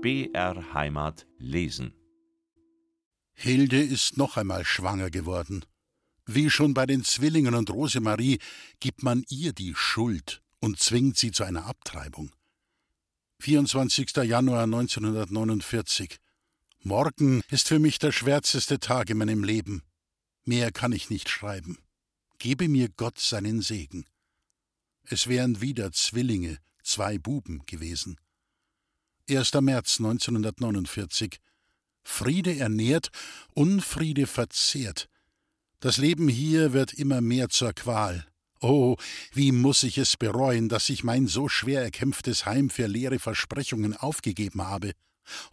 BR Heimat lesen. Hilde ist noch einmal schwanger geworden. Wie schon bei den Zwillingen und Rosemarie gibt man ihr die Schuld und zwingt sie zu einer Abtreibung. 24. Januar 1949. Morgen ist für mich der schwärzeste Tag in meinem Leben. Mehr kann ich nicht schreiben. Gebe mir Gott seinen Segen. Es wären wieder Zwillinge, zwei Buben gewesen. 1. März 1949. Friede ernährt, Unfriede verzehrt. Das Leben hier wird immer mehr zur Qual. Oh, wie muss ich es bereuen, dass ich mein so schwer erkämpftes Heim für leere Versprechungen aufgegeben habe.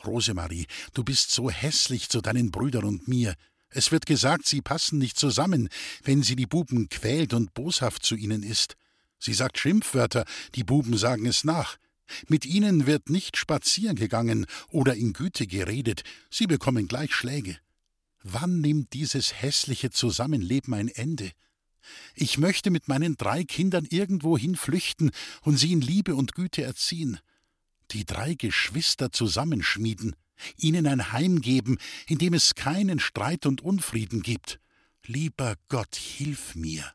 Rosemarie, du bist so hässlich zu deinen Brüdern und mir. Es wird gesagt, sie passen nicht zusammen, wenn sie die Buben quält und boshaft zu ihnen ist. Sie sagt Schimpfwörter, die Buben sagen es nach. Mit ihnen wird nicht spazieren gegangen oder in Güte geredet, sie bekommen gleich Schläge. Wann nimmt dieses hässliche Zusammenleben ein Ende? Ich möchte mit meinen drei Kindern irgendwohin flüchten und sie in Liebe und Güte erziehen. Die drei Geschwister zusammenschmieden, ihnen ein Heim geben, in dem es keinen Streit und Unfrieden gibt. Lieber Gott, hilf mir.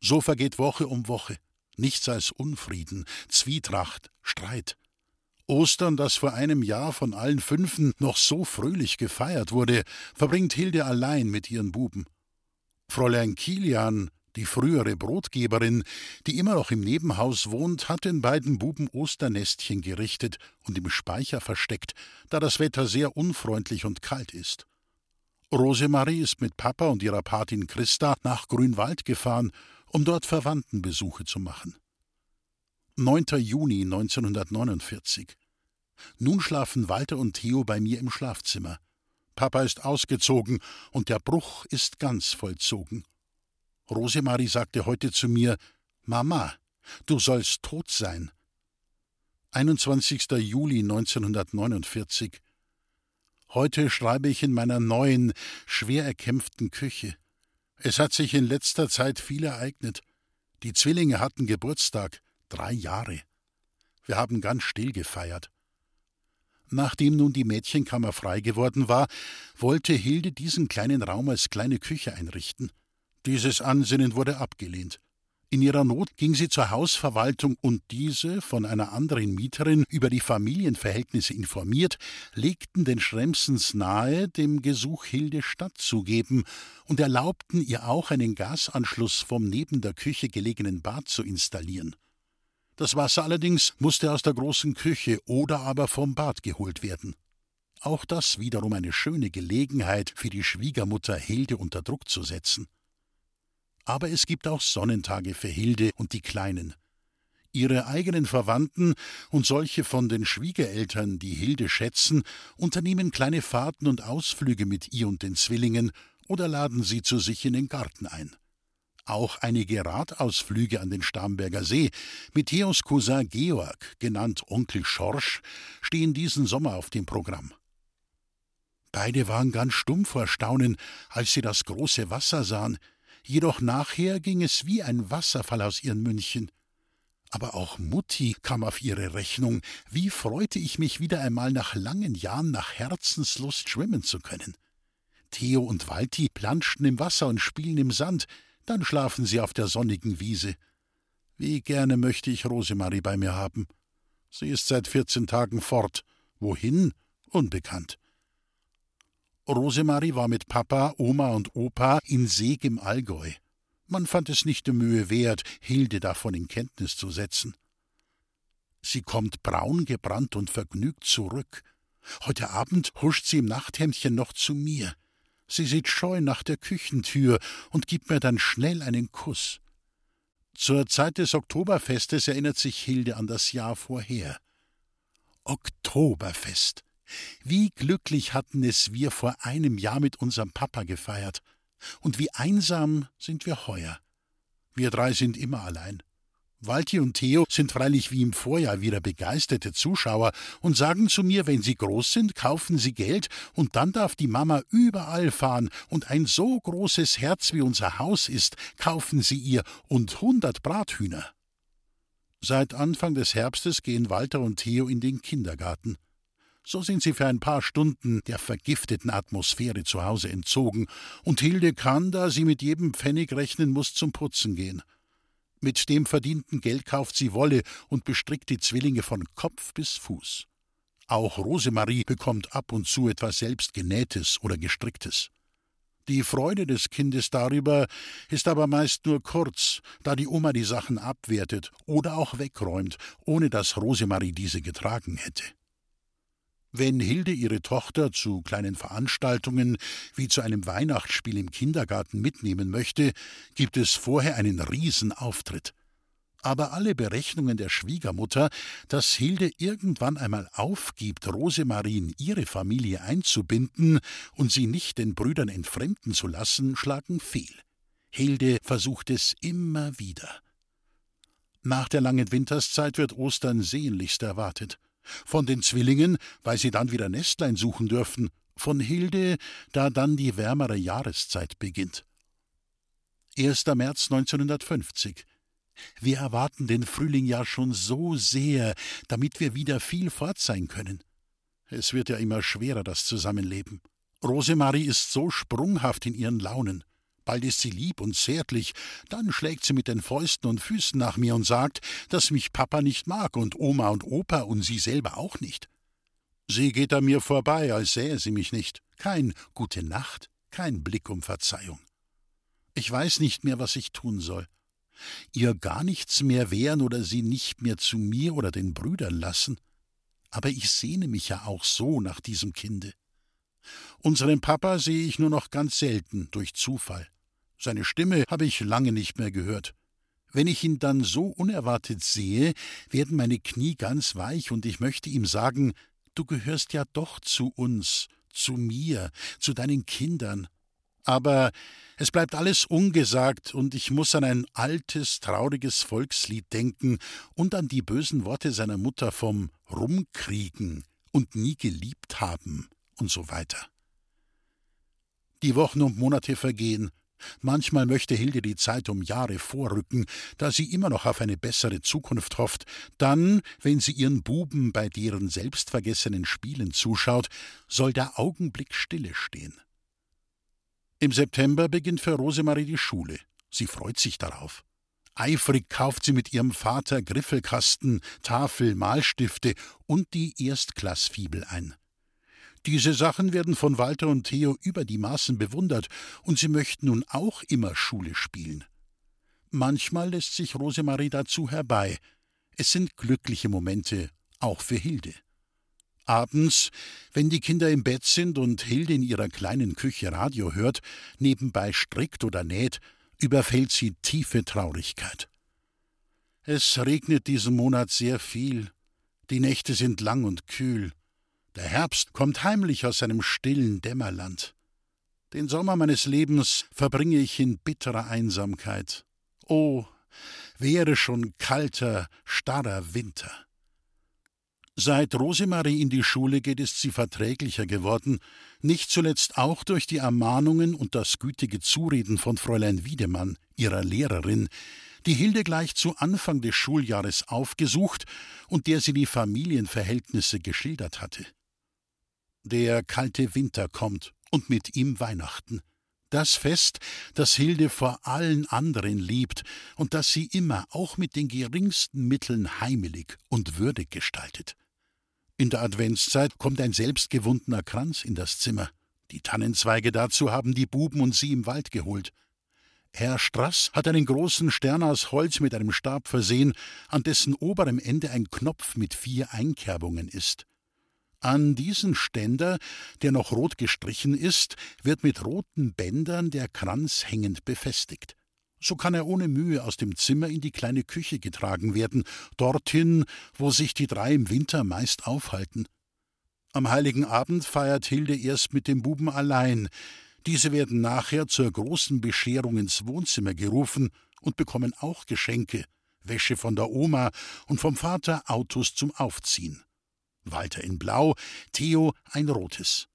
So vergeht Woche um Woche, nichts als Unfrieden, Zwietracht, Streit. Ostern, das vor einem Jahr von allen Fünfen noch so fröhlich gefeiert wurde, verbringt Hilde allein mit ihren Buben. Fräulein Kilian, die frühere Brotgeberin, die immer noch im Nebenhaus wohnt, hat den beiden Buben Osternestchen gerichtet und im Speicher versteckt, da das Wetter sehr unfreundlich und kalt ist. Rosemarie ist mit Papa und ihrer Patin Christa nach Grünwald gefahren, um dort Verwandtenbesuche zu machen. 9. Juni 1949. Nun schlafen Walter und Theo bei mir im Schlafzimmer. Papa ist ausgezogen und der Bruch ist ganz vollzogen. Rosemarie sagte heute zu mir: Mama, du sollst tot sein. 21. Juli 1949. Heute schreibe ich in meiner neuen, schwer erkämpften Küche. Es hat sich in letzter Zeit viel ereignet. Die Zwillinge hatten Geburtstag, drei Jahre. Wir haben ganz still gefeiert. Nachdem nun die Mädchenkammer frei geworden war, wollte Hilde diesen kleinen Raum als kleine Küche einrichten. Dieses Ansinnen wurde abgelehnt. In ihrer Not ging sie zur Hausverwaltung und diese, von einer anderen Mieterin über die Familienverhältnisse informiert, legten den Schremsens nahe, dem Gesuch Hilde stattzugeben und erlaubten ihr auch einen Gasanschluss vom neben der Küche gelegenen Bad zu installieren. Das Wasser allerdings musste aus der großen Küche oder aber vom Bad geholt werden. Auch das wiederum eine schöne Gelegenheit für die Schwiegermutter Hilde unter Druck zu setzen. Aber es gibt auch Sonnentage für Hilde und die Kleinen. Ihre eigenen Verwandten und solche von den Schwiegereltern, die Hilde schätzen, unternehmen kleine Fahrten und Ausflüge mit ihr und den Zwillingen oder laden sie zu sich in den Garten ein. Auch einige Radausflüge an den Starnberger See mit Theos Cousin Georg, genannt Onkel Schorsch, stehen diesen Sommer auf dem Programm. Beide waren ganz stumm vor Staunen, als sie das große Wasser sahen, jedoch nachher ging es wie ein Wasserfall aus ihren München. Aber auch Mutti kam auf ihre Rechnung. Wie freute ich mich wieder einmal nach langen Jahren nach Herzenslust schwimmen zu können. Theo und Walti planschten im Wasser und spielen im Sand, dann schlafen sie auf der sonnigen Wiese. Wie gerne möchte ich Rosemarie bei mir haben. Sie ist seit vierzehn Tagen fort. Wohin? Unbekannt. Rosemarie war mit Papa, Oma und Opa in Seeg im Allgäu. Man fand es nicht die Mühe wert, Hilde davon in Kenntnis zu setzen. Sie kommt braun gebrannt und vergnügt zurück. Heute Abend huscht sie im Nachthemdchen noch zu mir. Sie sieht scheu nach der Küchentür und gibt mir dann schnell einen Kuss. Zur Zeit des Oktoberfestes erinnert sich Hilde an das Jahr vorher. Oktoberfest. Wie glücklich hatten es wir vor einem Jahr mit unserem Papa gefeiert. Und wie einsam sind wir heuer. Wir drei sind immer allein. Walti und Theo sind freilich wie im Vorjahr wieder begeisterte Zuschauer und sagen zu mir, wenn sie groß sind, kaufen sie Geld und dann darf die Mama überall fahren und ein so großes Herz wie unser Haus ist, kaufen sie ihr und hundert Brathühner. Seit Anfang des Herbstes gehen Walter und Theo in den Kindergarten. So sind sie für ein paar Stunden der vergifteten Atmosphäre zu Hause entzogen, und Hilde kann, da sie mit jedem Pfennig rechnen muss, zum Putzen gehen. Mit dem verdienten Geld kauft sie Wolle und bestrickt die Zwillinge von Kopf bis Fuß. Auch Rosemarie bekommt ab und zu etwas selbst Genähtes oder Gestricktes. Die Freude des Kindes darüber ist aber meist nur kurz, da die Oma die Sachen abwertet oder auch wegräumt, ohne dass Rosemarie diese getragen hätte. Wenn Hilde ihre Tochter zu kleinen Veranstaltungen wie zu einem Weihnachtsspiel im Kindergarten mitnehmen möchte, gibt es vorher einen Riesenauftritt. Aber alle Berechnungen der Schwiegermutter, dass Hilde irgendwann einmal aufgibt, Rosemarie in ihre Familie einzubinden und sie nicht den Brüdern entfremden zu lassen, schlagen fehl. Hilde versucht es immer wieder. Nach der langen Winterszeit wird Ostern sehnlichst erwartet. Von den Zwillingen, weil sie dann wieder Nestlein suchen dürfen, von Hilde, da dann die wärmere Jahreszeit beginnt. 1. März 1950. Wir erwarten den Frühling ja schon so sehr, damit wir wieder viel fort sein können. Es wird ja immer schwerer, das Zusammenleben. Rosemarie ist so sprunghaft in ihren Launen. Bald ist sie lieb und zärtlich, dann schlägt sie mit den Fäusten und Füßen nach mir und sagt, dass mich Papa nicht mag und Oma und Opa und sie selber auch nicht. Sie geht an mir vorbei, als sähe sie mich nicht. Kein Gute Nacht, kein Blick um Verzeihung. Ich weiß nicht mehr, was ich tun soll. Ihr gar nichts mehr wehren oder sie nicht mehr zu mir oder den Brüdern lassen. Aber ich sehne mich ja auch so nach diesem Kinde. Unseren Papa sehe ich nur noch ganz selten durch Zufall. Seine Stimme habe ich lange nicht mehr gehört. Wenn ich ihn dann so unerwartet sehe, werden meine Knie ganz weich und ich möchte ihm sagen, du gehörst ja doch zu uns, zu mir, zu deinen Kindern. Aber es bleibt alles ungesagt und ich muss an ein altes, trauriges Volkslied denken und an die bösen Worte seiner Mutter vom Rumkriegen und nie geliebt haben und so weiter. Die Wochen und Monate vergehen, Manchmal möchte Hilde die Zeit um Jahre vorrücken, da sie immer noch auf eine bessere Zukunft hofft. Dann, wenn sie ihren Buben bei deren selbstvergessenen Spielen zuschaut, soll der Augenblick stille stehen. Im September beginnt für Rosemarie die Schule. Sie freut sich darauf. Eifrig kauft sie mit ihrem Vater Griffelkasten, Tafel, Malstifte und die Erstklassfibel ein. Diese Sachen werden von Walter und Theo über die Maßen bewundert, und sie möchten nun auch immer Schule spielen. Manchmal lässt sich Rosemarie dazu herbei. Es sind glückliche Momente, auch für Hilde. Abends, wenn die Kinder im Bett sind und Hilde in ihrer kleinen Küche Radio hört, nebenbei strickt oder näht, überfällt sie tiefe Traurigkeit. Es regnet diesen Monat sehr viel, die Nächte sind lang und kühl, der Herbst kommt heimlich aus seinem stillen Dämmerland. Den Sommer meines Lebens verbringe ich in bitterer Einsamkeit. Oh, wäre schon kalter, starrer Winter. Seit Rosemarie in die Schule geht, ist sie verträglicher geworden, nicht zuletzt auch durch die Ermahnungen und das gütige Zureden von Fräulein Wiedemann, ihrer Lehrerin, die Hilde gleich zu Anfang des Schuljahres aufgesucht und der sie die Familienverhältnisse geschildert hatte. Der kalte Winter kommt und mit ihm Weihnachten. Das Fest, das Hilde vor allen anderen liebt und das sie immer auch mit den geringsten Mitteln heimelig und würdig gestaltet. In der Adventszeit kommt ein selbstgewundener Kranz in das Zimmer. Die Tannenzweige dazu haben die Buben und sie im Wald geholt. Herr Strass hat einen großen Stern aus Holz mit einem Stab versehen, an dessen oberem Ende ein Knopf mit vier Einkerbungen ist. An diesen Ständer, der noch rot gestrichen ist, wird mit roten Bändern der Kranz hängend befestigt. So kann er ohne Mühe aus dem Zimmer in die kleine Küche getragen werden, dorthin, wo sich die drei im Winter meist aufhalten. Am heiligen Abend feiert Hilde erst mit dem Buben allein. Diese werden nachher zur großen Bescherung ins Wohnzimmer gerufen und bekommen auch Geschenke, Wäsche von der Oma und vom Vater Autos zum Aufziehen. Walter in Blau, Theo ein rotes.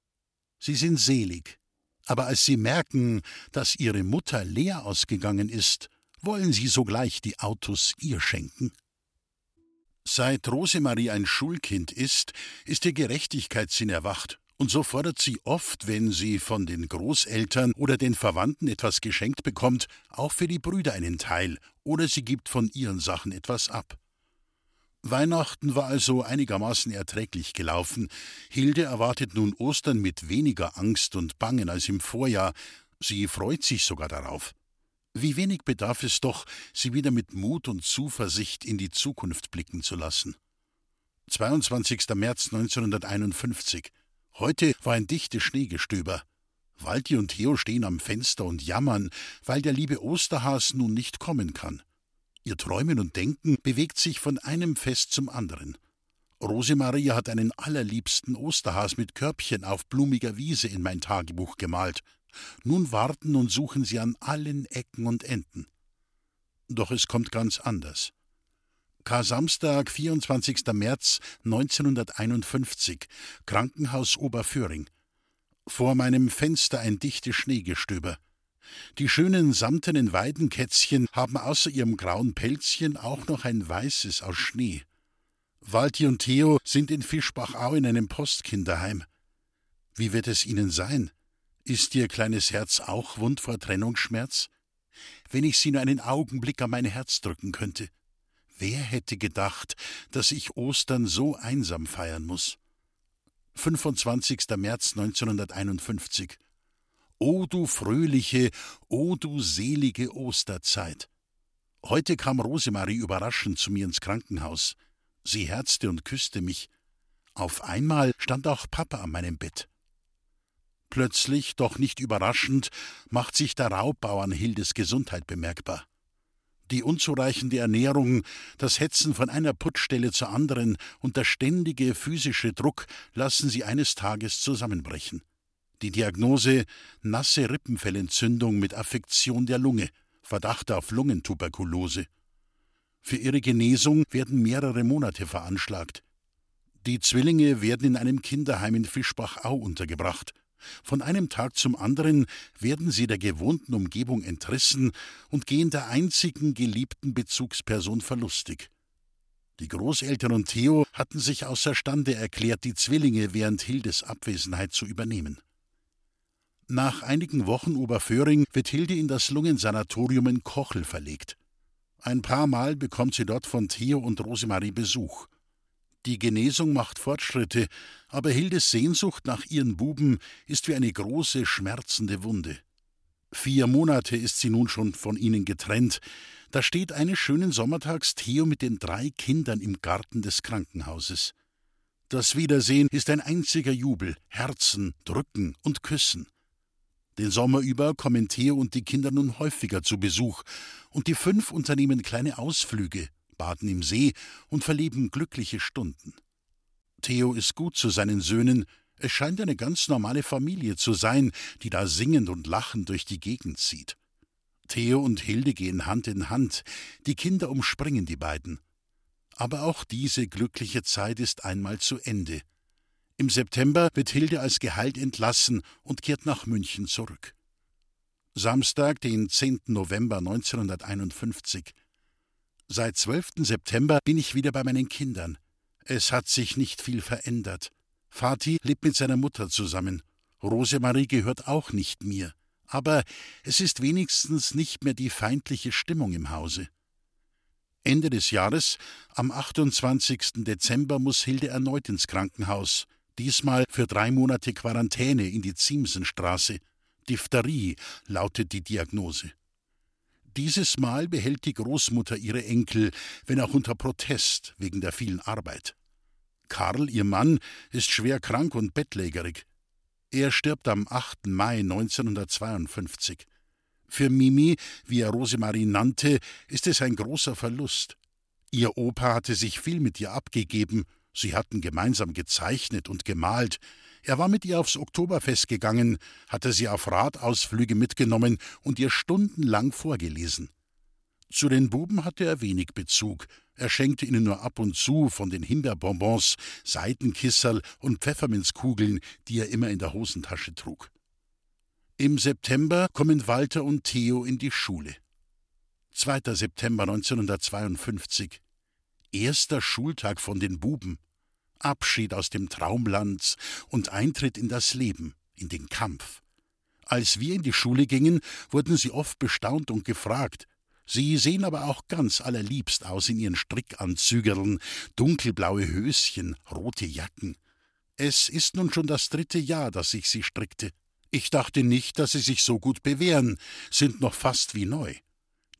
Sie sind selig, aber als sie merken, dass ihre Mutter leer ausgegangen ist, wollen sie sogleich die Autos ihr schenken. Seit Rosemarie ein Schulkind ist, ist ihr Gerechtigkeitssinn erwacht, und so fordert sie oft, wenn sie von den Großeltern oder den Verwandten etwas geschenkt bekommt, auch für die Brüder einen Teil, oder sie gibt von ihren Sachen etwas ab. Weihnachten war also einigermaßen erträglich gelaufen. Hilde erwartet nun Ostern mit weniger Angst und Bangen als im Vorjahr. Sie freut sich sogar darauf. Wie wenig bedarf es doch, sie wieder mit Mut und Zuversicht in die Zukunft blicken zu lassen. 22. März 1951. Heute war ein dichtes Schneegestöber. Walti und Theo stehen am Fenster und jammern, weil der liebe Osterhas nun nicht kommen kann. Ihr Träumen und Denken bewegt sich von einem Fest zum anderen. Rosemaria hat einen allerliebsten Osterhas mit Körbchen auf blumiger Wiese in mein Tagebuch gemalt. Nun warten und suchen sie an allen Ecken und Enden. Doch es kommt ganz anders. Kar-Samstag, 24. März 1951, Krankenhaus Oberföhring. Vor meinem Fenster ein dichtes Schneegestöber. Die schönen samtenen Weidenkätzchen haben außer ihrem grauen Pelzchen auch noch ein weißes aus Schnee. Walti und Theo sind in Fischbachau in einem Postkinderheim. Wie wird es ihnen sein? Ist Ihr kleines Herz auch wund vor Trennungsschmerz? Wenn ich Sie nur einen Augenblick an mein Herz drücken könnte. Wer hätte gedacht, dass ich Ostern so einsam feiern muss? 25. März 1951. O du fröhliche, o du selige Osterzeit. Heute kam Rosemarie überraschend zu mir ins Krankenhaus. Sie herzte und küsste mich. Auf einmal stand auch Papa an meinem Bett. Plötzlich, doch nicht überraschend, macht sich der Raubbau an Hildes Gesundheit bemerkbar. Die unzureichende Ernährung, das Hetzen von einer Putzstelle zur anderen und der ständige physische Druck lassen sie eines Tages zusammenbrechen. Die Diagnose nasse Rippenfellentzündung mit Affektion der Lunge, Verdacht auf Lungentuberkulose. Für ihre Genesung werden mehrere Monate veranschlagt. Die Zwillinge werden in einem Kinderheim in Fischbachau untergebracht. Von einem Tag zum anderen werden sie der gewohnten Umgebung entrissen und gehen der einzigen geliebten Bezugsperson verlustig. Die Großeltern und Theo hatten sich außerstande erklärt, die Zwillinge während Hildes Abwesenheit zu übernehmen. Nach einigen Wochen Oberföhring wird Hilde in das Lungensanatorium in Kochel verlegt. Ein paar Mal bekommt sie dort von Theo und Rosemarie Besuch. Die Genesung macht Fortschritte, aber Hildes Sehnsucht nach ihren Buben ist wie eine große, schmerzende Wunde. Vier Monate ist sie nun schon von ihnen getrennt. Da steht eines schönen Sommertags Theo mit den drei Kindern im Garten des Krankenhauses. Das Wiedersehen ist ein einziger Jubel, Herzen, Drücken und Küssen. Den Sommer über kommen Theo und die Kinder nun häufiger zu Besuch, und die fünf unternehmen kleine Ausflüge, baden im See und verleben glückliche Stunden. Theo ist gut zu seinen Söhnen, es scheint eine ganz normale Familie zu sein, die da singend und lachend durch die Gegend zieht. Theo und Hilde gehen Hand in Hand, die Kinder umspringen die beiden. Aber auch diese glückliche Zeit ist einmal zu Ende. Im September wird Hilde als geheilt entlassen und kehrt nach München zurück. Samstag, den 10. November 1951. Seit 12. September bin ich wieder bei meinen Kindern. Es hat sich nicht viel verändert. Vati lebt mit seiner Mutter zusammen. Rosemarie gehört auch nicht mir. Aber es ist wenigstens nicht mehr die feindliche Stimmung im Hause. Ende des Jahres, am 28. Dezember, muss Hilde erneut ins Krankenhaus. Diesmal für drei Monate Quarantäne in die Ziemsenstraße. Diphtherie lautet die Diagnose. Dieses Mal behält die Großmutter ihre Enkel, wenn auch unter Protest wegen der vielen Arbeit. Karl, ihr Mann, ist schwer krank und bettlägerig. Er stirbt am 8. Mai 1952. Für Mimi, wie er Rosemarie nannte, ist es ein großer Verlust. Ihr Opa hatte sich viel mit ihr abgegeben, sie hatten gemeinsam gezeichnet und gemalt, er war mit ihr aufs Oktoberfest gegangen, hatte sie auf Radausflüge mitgenommen und ihr stundenlang vorgelesen. Zu den Buben hatte er wenig Bezug. Er schenkte ihnen nur ab und zu von den Himbeerbonbons, Seitenkisserl und Pfefferminzkugeln, die er immer in der Hosentasche trug. Im September kommen Walter und Theo in die Schule. 2. September 1952. Erster Schultag von den Buben. Abschied aus dem Traumland und Eintritt in das Leben, in den Kampf. Als wir in die Schule gingen, wurden sie oft bestaunt und gefragt. Sie sehen aber auch ganz allerliebst aus in ihren Strickanzügerln, dunkelblaue Höschen, rote Jacken. Es ist nun schon das dritte Jahr, dass ich sie strickte. Ich dachte nicht, dass sie sich so gut bewähren, sind noch fast wie neu.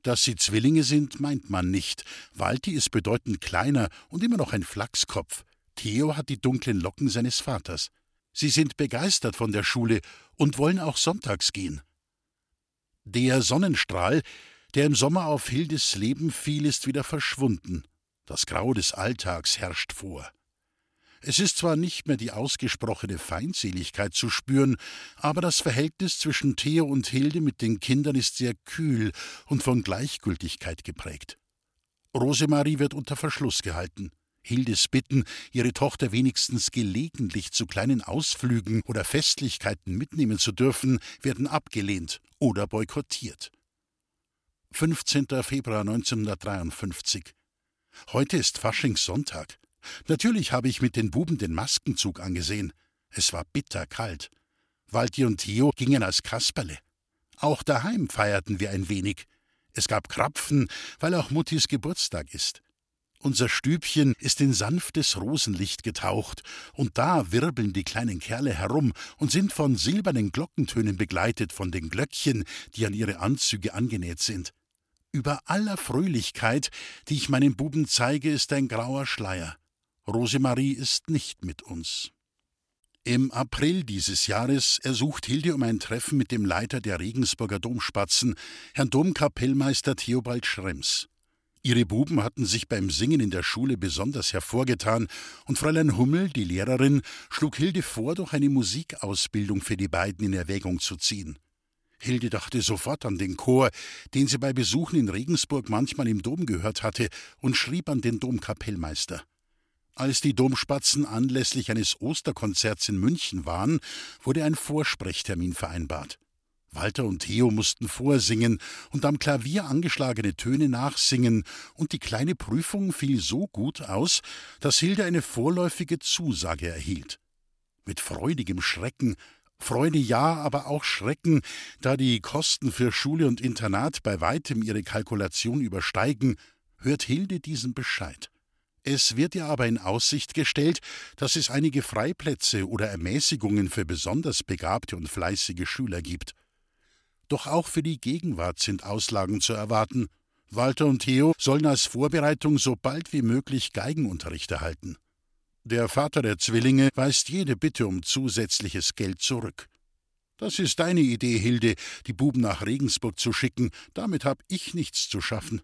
Dass sie Zwillinge sind, meint man nicht. Walti ist bedeutend kleiner und immer noch ein Flachskopf. Theo hat die dunklen Locken seines Vaters. Sie sind begeistert von der Schule und wollen auch sonntags gehen. Der Sonnenstrahl, der im Sommer auf Hildes Leben fiel, ist wieder verschwunden. Das Grau des Alltags herrscht vor. Es ist zwar nicht mehr die ausgesprochene Feindseligkeit zu spüren, aber das Verhältnis zwischen Theo und Hilde mit den Kindern ist sehr kühl und von Gleichgültigkeit geprägt. Rosemarie wird unter Verschluss gehalten. Hildes Bitten, ihre Tochter wenigstens gelegentlich zu kleinen Ausflügen oder Festlichkeiten mitnehmen zu dürfen, werden abgelehnt oder boykottiert. 15. Februar 1953. Heute ist Faschingssonntag. Natürlich habe ich mit den Buben den Maskenzug angesehen. Es war bitterkalt. Walti und Theo gingen als Kasperle. Auch daheim feierten wir ein wenig. Es gab Krapfen, weil auch Muttis Geburtstag ist. Unser Stübchen ist in sanftes Rosenlicht getaucht, und da wirbeln die kleinen Kerle herum und sind von silbernen Glockentönen begleitet von den Glöckchen, die an ihre Anzüge angenäht sind. Über aller Fröhlichkeit, die ich meinen Buben zeige, ist ein grauer Schleier. Rosemarie ist nicht mit uns. Im April dieses Jahres ersucht Hilde um ein Treffen mit dem Leiter der Regensburger Domspatzen, Herrn Domkapellmeister Theobald Schrems. Ihre Buben hatten sich beim Singen in der Schule besonders hervorgetan, und Fräulein Hummel, die Lehrerin, schlug Hilde vor, doch eine Musikausbildung für die beiden in Erwägung zu ziehen. Hilde dachte sofort an den Chor, den sie bei Besuchen in Regensburg manchmal im Dom gehört hatte, und schrieb an den Domkapellmeister. Als die Domspatzen anlässlich eines Osterkonzerts in München waren, wurde ein Vorsprechtermin vereinbart. Walter und Theo mussten vorsingen und am Klavier angeschlagene Töne nachsingen, und die kleine Prüfung fiel so gut aus, dass Hilde eine vorläufige Zusage erhielt. Mit freudigem Schrecken, Freude ja, aber auch Schrecken, da die Kosten für Schule und Internat bei weitem ihre Kalkulation übersteigen, hört Hilde diesen Bescheid. Es wird ihr aber in Aussicht gestellt, dass es einige Freiplätze oder Ermäßigungen für besonders begabte und fleißige Schüler gibt. Doch auch für die Gegenwart sind Auslagen zu erwarten. Walter und Theo sollen als Vorbereitung so bald wie möglich Geigenunterricht erhalten. Der Vater der Zwillinge weist jede Bitte um zusätzliches Geld zurück. Das ist deine Idee, Hilde, die Buben nach Regensburg zu schicken, damit hab ich nichts zu schaffen.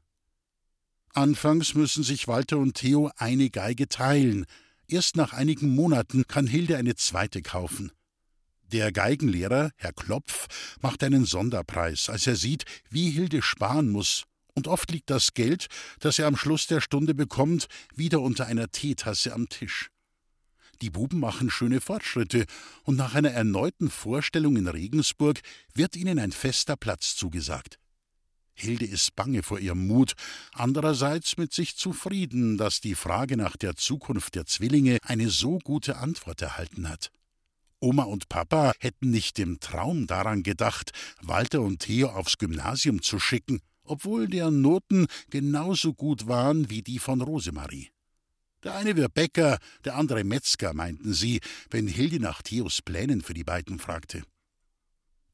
Anfangs müssen sich Walter und Theo eine Geige teilen. Erst nach einigen Monaten kann Hilde eine zweite kaufen. Der Geigenlehrer, Herr Klopf, macht einen Sonderpreis, als er sieht, wie Hilde sparen muss, und oft liegt das Geld, das er am Schluss der Stunde bekommt, wieder unter einer Teetasse am Tisch. Die Buben machen schöne Fortschritte, und nach einer erneuten Vorstellung in Regensburg wird ihnen ein fester Platz zugesagt. Hilde ist bange vor ihrem Mut, andererseits mit sich zufrieden, dass die Frage nach der Zukunft der Zwillinge eine so gute Antwort erhalten hat. Oma und Papa hätten nicht im Traum daran gedacht, Walter und Theo aufs Gymnasium zu schicken, obwohl deren Noten genauso gut waren wie die von Rosemarie. Der eine wird Bäcker, der andere Metzger, meinten sie, wenn Hilde nach Theos Plänen für die beiden fragte.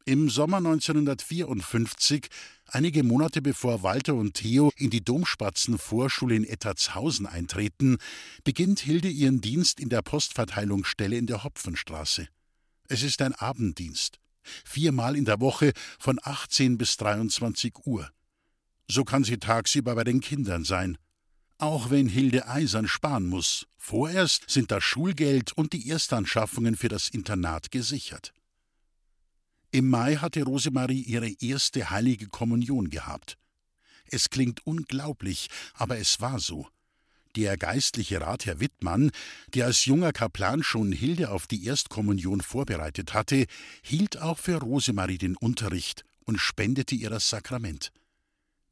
Im Sommer 1954, einige Monate bevor Walter und Theo in die Domspatzenvorschule in Ettertshausen eintreten, beginnt Hilde ihren Dienst in der Postverteilungsstelle in der Hopfenstraße. Es ist ein Abenddienst. Viermal in der Woche von 18 bis 23 Uhr. So kann sie tagsüber bei den Kindern sein. Auch wenn Hilde eisern sparen muss. Vorerst sind das Schulgeld und die Erstanschaffungen für das Internat gesichert. Im Mai hatte Rosemarie ihre erste heilige Kommunion gehabt. Es klingt unglaublich, aber es war so. Der geistliche Rat Herr Wittmann, der als junger Kaplan schon Hilde auf die Erstkommunion vorbereitet hatte, hielt auch für Rosemarie den Unterricht und spendete ihr das Sakrament.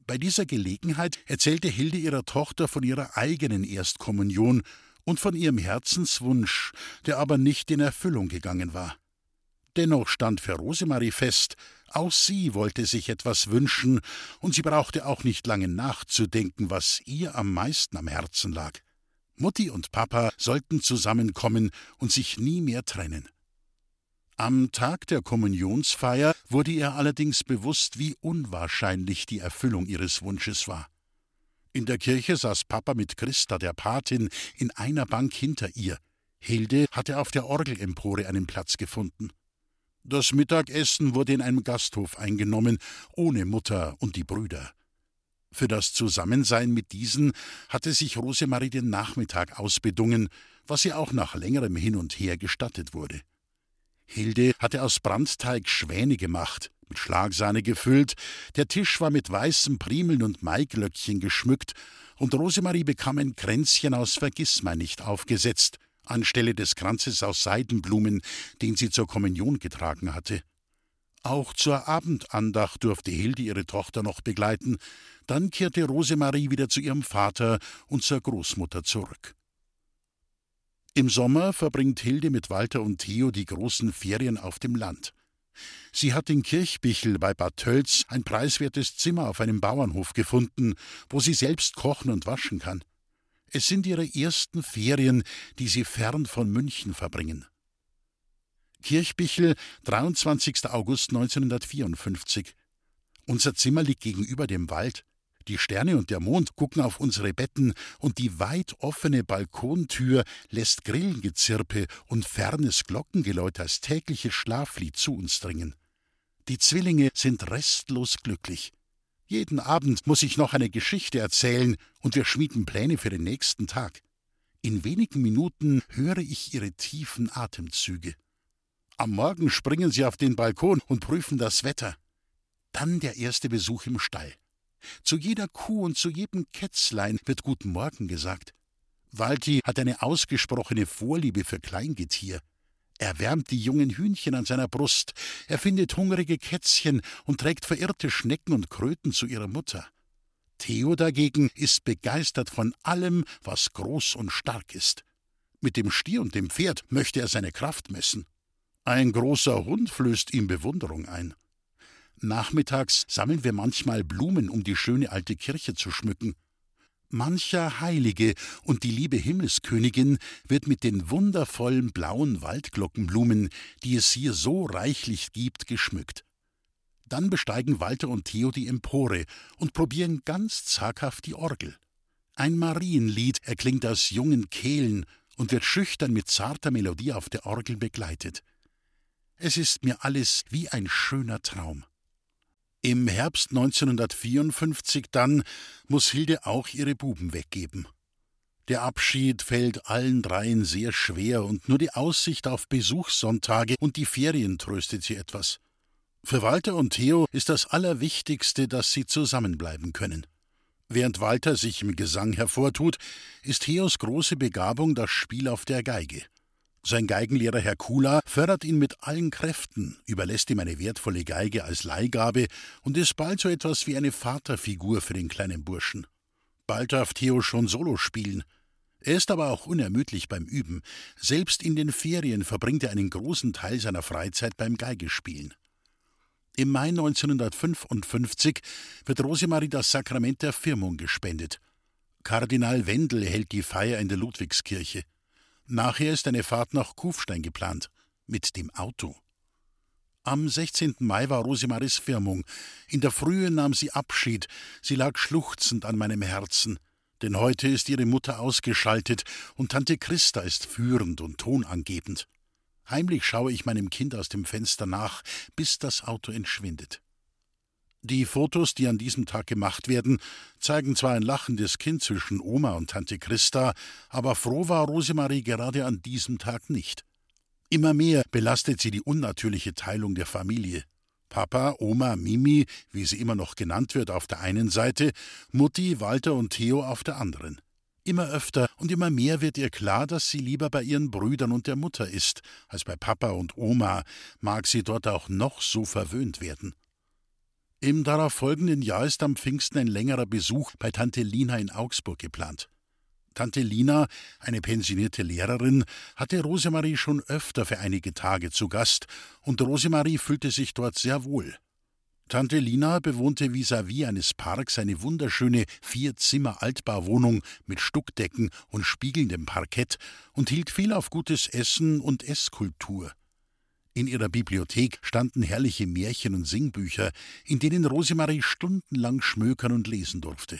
Bei dieser Gelegenheit erzählte Hilde ihrer Tochter von ihrer eigenen Erstkommunion und von ihrem Herzenswunsch, der aber nicht in Erfüllung gegangen war. Dennoch stand für Rosemarie fest, auch sie wollte sich etwas wünschen, und sie brauchte auch nicht lange nachzudenken, was ihr am meisten am Herzen lag. Mutti und Papa sollten zusammenkommen und sich nie mehr trennen. Am Tag der Kommunionsfeier wurde ihr allerdings bewusst, wie unwahrscheinlich die Erfüllung ihres Wunsches war. In der Kirche saß Papa mit Christa, der Patin, in einer Bank hinter ihr. Hilde hatte auf der Orgelempore einen Platz gefunden. Das Mittagessen wurde in einem Gasthof eingenommen, ohne Mutter und die Brüder. Für das Zusammensein mit diesen hatte sich Rosemarie den Nachmittag ausbedungen, was ihr auch nach längerem Hin und Her gestattet wurde. Hilde hatte aus Brandteig Schwäne gemacht, mit Schlagsahne gefüllt, der Tisch war mit weißen Primeln und Maiglöckchen geschmückt, und Rosemarie bekam ein Kränzchen aus Vergissmeinnicht aufgesetzt, anstelle des Kranzes aus Seidenblumen, den sie zur Kommunion getragen hatte. Auch zur Abendandacht durfte Hilde ihre Tochter noch begleiten, dann kehrte Rosemarie wieder zu ihrem Vater und zur Großmutter zurück. Im Sommer verbringt Hilde mit Walter und Theo die großen Ferien auf dem Land. Sie hat in Kirchbichel bei Bad Tölz ein preiswertes Zimmer auf einem Bauernhof gefunden, wo sie selbst kochen und waschen kann. Es sind ihre ersten Ferien, die sie fern von München verbringen. Kirchbichel, 23. August 1954. Unser Zimmer liegt gegenüber dem Wald. Die Sterne und der Mond gucken auf unsere Betten, und die weit offene Balkontür lässt Grillengezirpe und fernes Glockengeläut als tägliches Schlaflied zu uns dringen. Die Zwillinge sind restlos glücklich. Jeden Abend muss ich noch eine Geschichte erzählen und wir schmieden Pläne für den nächsten Tag. In wenigen Minuten höre ich ihre tiefen Atemzüge. Am Morgen springen sie auf den Balkon und prüfen das Wetter. Dann der erste Besuch im Stall. Zu jeder Kuh und zu jedem Kätzlein wird Guten Morgen gesagt. Walti hat eine ausgesprochene Vorliebe für Kleingetier. Er wärmt die jungen Hühnchen an seiner Brust, er findet hungrige Kätzchen und trägt verirrte Schnecken und Kröten zu ihrer Mutter. Theo dagegen ist begeistert von allem, was groß und stark ist. Mit dem Stier und dem Pferd möchte er seine Kraft messen. Ein großer Hund flößt ihm Bewunderung ein. Nachmittags sammeln wir manchmal Blumen, um die schöne alte Kirche zu schmücken. Mancher Heilige und die liebe Himmelskönigin wird mit den wundervollen blauen Waldglockenblumen, die es hier so reichlich gibt, geschmückt. Dann besteigen Walter und Theo die Empore und probieren ganz zaghaft die Orgel. Ein Marienlied erklingt aus jungen Kehlen und wird schüchtern mit zarter Melodie auf der Orgel begleitet. Es ist mir alles wie ein schöner Traum. Im Herbst 1954 dann muss Hilde auch ihre Buben weggeben. Der Abschied fällt allen dreien sehr schwer und nur die Aussicht auf Besuchssonntage und die Ferien tröstet sie etwas. Für Walter und Theo ist das Allerwichtigste, dass sie zusammenbleiben können. Während Walter sich im Gesang hervortut, ist Theos große Begabung das Spiel auf der Geige. Sein Geigenlehrer Herr Kula fördert ihn mit allen Kräften, überlässt ihm eine wertvolle Geige als Leihgabe und ist bald so etwas wie eine Vaterfigur für den kleinen Burschen. Bald darf Theo schon Solo spielen. Er ist aber auch unermüdlich beim Üben. Selbst in den Ferien verbringt er einen großen Teil seiner Freizeit beim Geigespielen. Im Mai 1955 wird Rosemarie das Sakrament der Firmung gespendet. Kardinal Wendel hält die Feier in der Ludwigskirche. Nachher ist eine Fahrt nach Kufstein geplant. Mit dem Auto. Am 16. Mai war Rosemaries Firmung. In der Frühe nahm sie Abschied. Sie lag schluchzend an meinem Herzen. Denn heute ist ihre Mutter ausgeschaltet und Tante Christa ist führend und tonangebend. Heimlich schaue ich meinem Kind aus dem Fenster nach, bis das Auto entschwindet. Die Fotos, die an diesem Tag gemacht werden, zeigen zwar ein lachendes Kind zwischen Oma und Tante Christa, aber froh war Rosemarie gerade an diesem Tag nicht. Immer mehr belastet sie die unnatürliche Teilung der Familie. Papa, Oma, Mimi, wie sie immer noch genannt wird, auf der einen Seite, Mutti, Walter und Theo auf der anderen. Immer öfter und immer mehr wird ihr klar, dass sie lieber bei ihren Brüdern und der Mutter ist, als bei Papa und Oma, mag sie dort auch noch so verwöhnt werden. Im darauffolgenden Jahr ist am Pfingsten ein längerer Besuch bei Tante Lina in Augsburg geplant. Tante Lina, eine pensionierte Lehrerin, hatte Rosemarie schon öfter für einige Tage zu Gast, und Rosemarie fühlte sich dort sehr wohl. Tante Lina bewohnte vis-à-vis -vis eines Parks eine wunderschöne Vier-Zimmer-Altbauwohnung mit Stuckdecken und spiegelndem Parkett und hielt viel auf gutes Essen und Esskultur. In ihrer Bibliothek standen herrliche Märchen und Singbücher, in denen Rosemarie stundenlang schmökern und lesen durfte.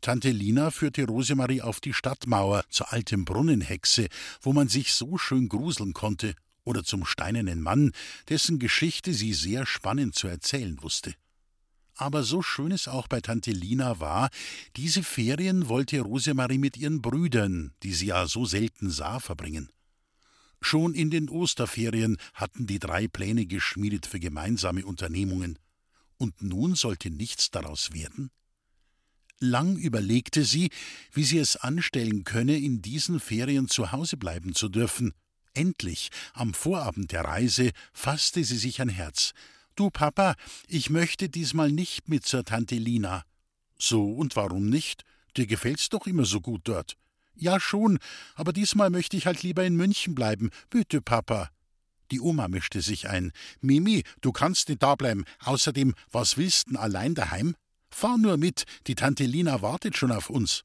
Tante Lina führte Rosemarie auf die Stadtmauer zur alten Brunnenhexe, wo man sich so schön gruseln konnte, oder zum steinernen Mann, dessen Geschichte sie sehr spannend zu erzählen wusste. Aber so schön es auch bei Tante Lina war, diese Ferien wollte Rosemarie mit ihren Brüdern, die sie ja so selten sah, verbringen. Schon in den Osterferien hatten die drei Pläne geschmiedet für gemeinsame Unternehmungen. Und nun sollte nichts daraus werden? Lang überlegte sie, wie sie es anstellen könne, in diesen Ferien zu Hause bleiben zu dürfen. Endlich, am Vorabend der Reise, fasste sie sich ein Herz. Du, Papa, ich möchte diesmal nicht mit zur Tante Lina. So, und warum nicht? Dir gefällt's doch immer so gut dort. Ja schon, aber diesmal möchte ich halt lieber in München bleiben. Bitte, Papa. Die Oma mischte sich ein. Mimi, du kannst nicht da bleiben. Außerdem, was willst denn allein daheim? Fahr nur mit, die Tante Lina wartet schon auf uns.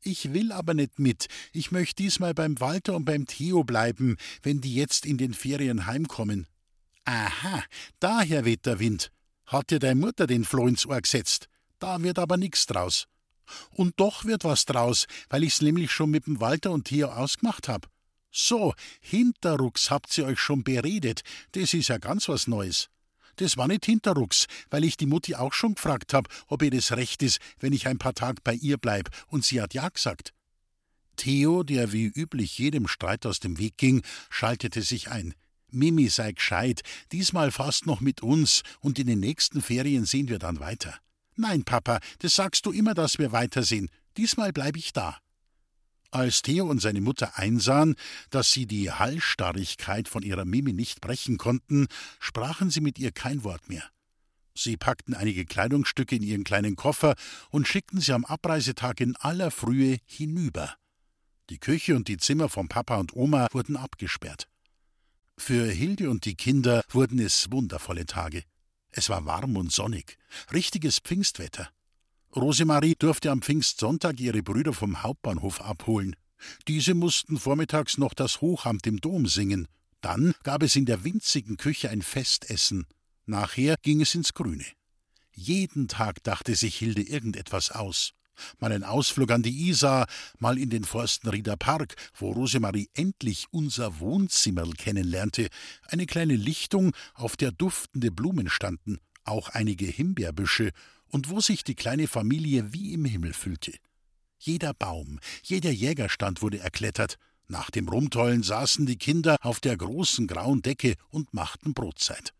Ich will aber nicht mit. Ich möchte diesmal beim Walter und beim Theo bleiben, wenn die jetzt in den Ferien heimkommen. Aha, daher weht der Wind. Hat dir deine Mutter den Floh ins Ohr gesetzt? Da wird aber nix draus. Und doch wird was draus, weil ich's nämlich schon mit dem Walter und Theo ausgemacht hab. So, hinterrucks habt ihr euch schon beredet, das ist ja ganz was Neues. Das war nicht hinterrucks, weil ich die Mutti auch schon gefragt hab, ob ihr das recht ist, wenn ich ein paar Tage bei ihr bleib, und sie hat ja gesagt. Theo, der wie üblich jedem Streit aus dem Weg ging, schaltete sich ein. Mimi sei gescheit, diesmal fast noch mit uns, und in den nächsten Ferien sehen wir dann weiter. Nein, Papa, das sagst du immer, dass wir weitersehen. Diesmal bleib ich da. Als Theo und seine Mutter einsahen, dass sie die Hallstarrigkeit von ihrer Mimi nicht brechen konnten, sprachen sie mit ihr kein Wort mehr. Sie packten einige Kleidungsstücke in ihren kleinen Koffer und schickten sie am Abreisetag in aller Frühe hinüber. Die Küche und die Zimmer von Papa und Oma wurden abgesperrt. Für Hilde und die Kinder wurden es wundervolle Tage. Es war warm und sonnig, richtiges Pfingstwetter. Rosemarie durfte am Pfingstsonntag ihre Brüder vom Hauptbahnhof abholen. Diese mussten vormittags noch das Hochamt im Dom singen. Dann gab es in der winzigen Küche ein Festessen. Nachher ging es ins Grüne. Jeden Tag dachte sich Hilde irgendetwas aus. Mal ein Ausflug an die Isar, mal in den Forstenrieder Park, wo Rosemarie endlich unser Wohnzimmerl kennenlernte, eine kleine Lichtung, auf der duftende Blumen standen, auch einige Himbeerbüsche, und wo sich die kleine Familie wie im Himmel fühlte. Jeder Baum, jeder Jägerstand wurde erklettert, nach dem Rumtollen saßen die Kinder auf der großen grauen Decke und machten Brotzeit.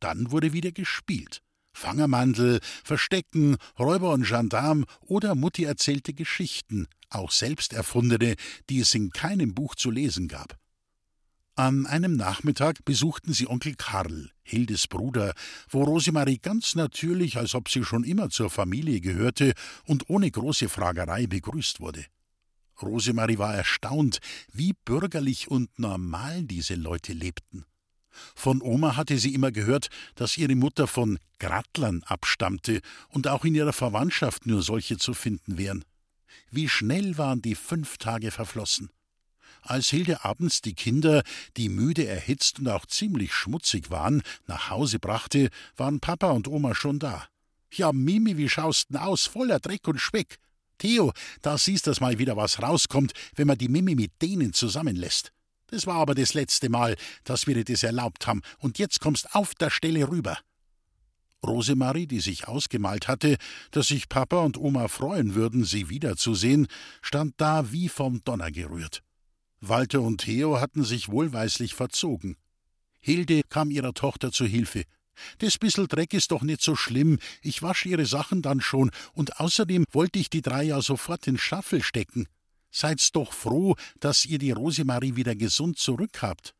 Dann wurde wieder gespielt. Fangermandel, Verstecken, Räuber und Gendarm oder Mutti erzählte Geschichten, auch selbst erfundene, die es in keinem Buch zu lesen gab. An einem Nachmittag besuchten sie Onkel Karl, Hildes Bruder, wo Rosemarie ganz natürlich, als ob sie schon immer zur Familie gehörte und ohne große Fragerei begrüßt wurde. Rosemarie war erstaunt, wie bürgerlich und normal diese Leute lebten. Von Oma hatte sie immer gehört, dass ihre Mutter von Grattlern abstammte und auch in ihrer Verwandtschaft nur solche zu finden wären. Wie schnell waren die fünf Tage verflossen. Als Hilde abends die Kinder, die müde, erhitzt und auch ziemlich schmutzig waren, nach Hause brachte, waren Papa und Oma schon da. Ja, Mimi, wie schaust denn aus? Voller Dreck und Speck. Theo, da siehst du mal wieder, was rauskommt, wenn man die Mimi mit denen zusammenlässt. Das war aber das letzte Mal, dass wir dir das erlaubt haben, und jetzt kommst auf der Stelle rüber. Rosemarie, die sich ausgemalt hatte, dass sich Papa und Oma freuen würden, sie wiederzusehen, stand da wie vom Donner gerührt. Walter und Theo hatten sich wohlweislich verzogen. Hilde kam ihrer Tochter zu Hilfe. Das bissel Dreck ist doch nicht so schlimm, ich wasche ihre Sachen dann schon, und außerdem wollte ich die drei ja sofort in Schaffel stecken. Seid's doch froh, dass ihr die Rosemarie wieder gesund zurückhabt.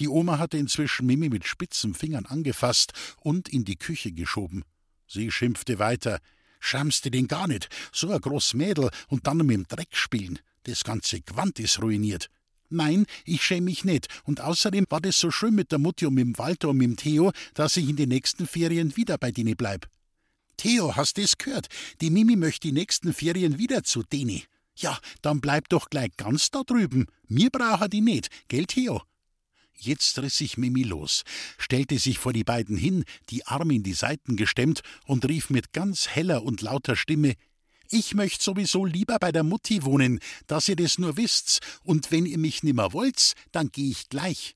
Die Oma hatte inzwischen Mimi mit spitzen Fingern angefasst und in die Küche geschoben. Sie schimpfte weiter. Schamst du den gar nicht? So ein groß Mädel und dann mit dem Dreck spielen. Das ganze Gewand ist ruiniert. Nein, ich schäme mich nicht. Und außerdem war das so schön mit der Mutti und mit dem Walter und mit dem Theo, dass ich in den nächsten Ferien wieder bei denen bleib. Theo, hast du's gehört? Die Mimi möchte die nächsten Ferien wieder zu denen. Ja, dann bleib doch gleich ganz da drüben. Mir braucht die nicht, gell, Theo? Jetzt riss sich Mimi los, stellte sich vor die beiden hin, die Arme in die Seiten gestemmt und rief mit ganz heller und lauter Stimme ich möcht sowieso lieber bei der Mutti wohnen, dass ihr das nur wisst's, und wenn ihr mich nimmer wollt's, dann geh ich gleich.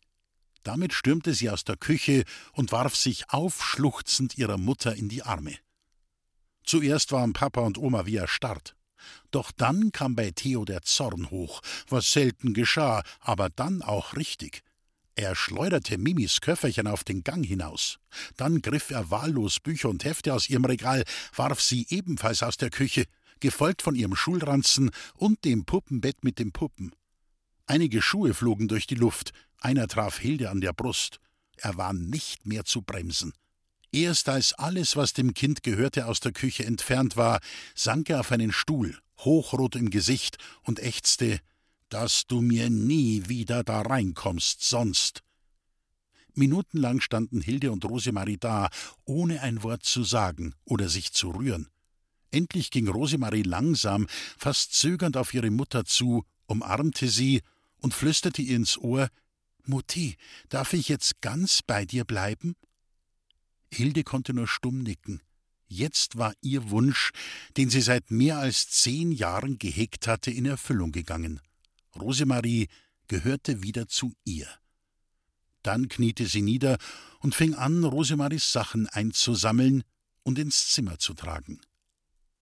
Damit stürmte sie aus der Küche und warf sich aufschluchzend ihrer Mutter in die Arme. Zuerst waren Papa und Oma wie erstarrt. Doch dann kam bei Theo der Zorn hoch, was selten geschah, aber dann auch richtig. Er schleuderte Mimis Köfferchen auf den Gang hinaus. Dann griff er wahllos Bücher und Hefte aus ihrem Regal, warf sie ebenfalls aus der Küche, gefolgt von ihrem Schulranzen und dem Puppenbett mit den Puppen. Einige Schuhe flogen durch die Luft, einer traf Hilde an der Brust. Er war nicht mehr zu bremsen. Erst als alles, was dem Kind gehörte, aus der Küche entfernt war, sank er auf einen Stuhl, hochrot im Gesicht, und ächzte dass du mir nie wieder da reinkommst sonst. Minutenlang standen Hilde und Rosemarie da, ohne ein Wort zu sagen oder sich zu rühren. Endlich ging Rosemarie langsam, fast zögernd auf ihre Mutter zu, umarmte sie und flüsterte ihr ins Ohr Mutti, darf ich jetzt ganz bei dir bleiben? Hilde konnte nur stumm nicken. Jetzt war ihr Wunsch, den sie seit mehr als zehn Jahren gehegt hatte, in Erfüllung gegangen. Rosemarie gehörte wieder zu ihr. Dann kniete sie nieder und fing an, Rosemaries Sachen einzusammeln und ins Zimmer zu tragen.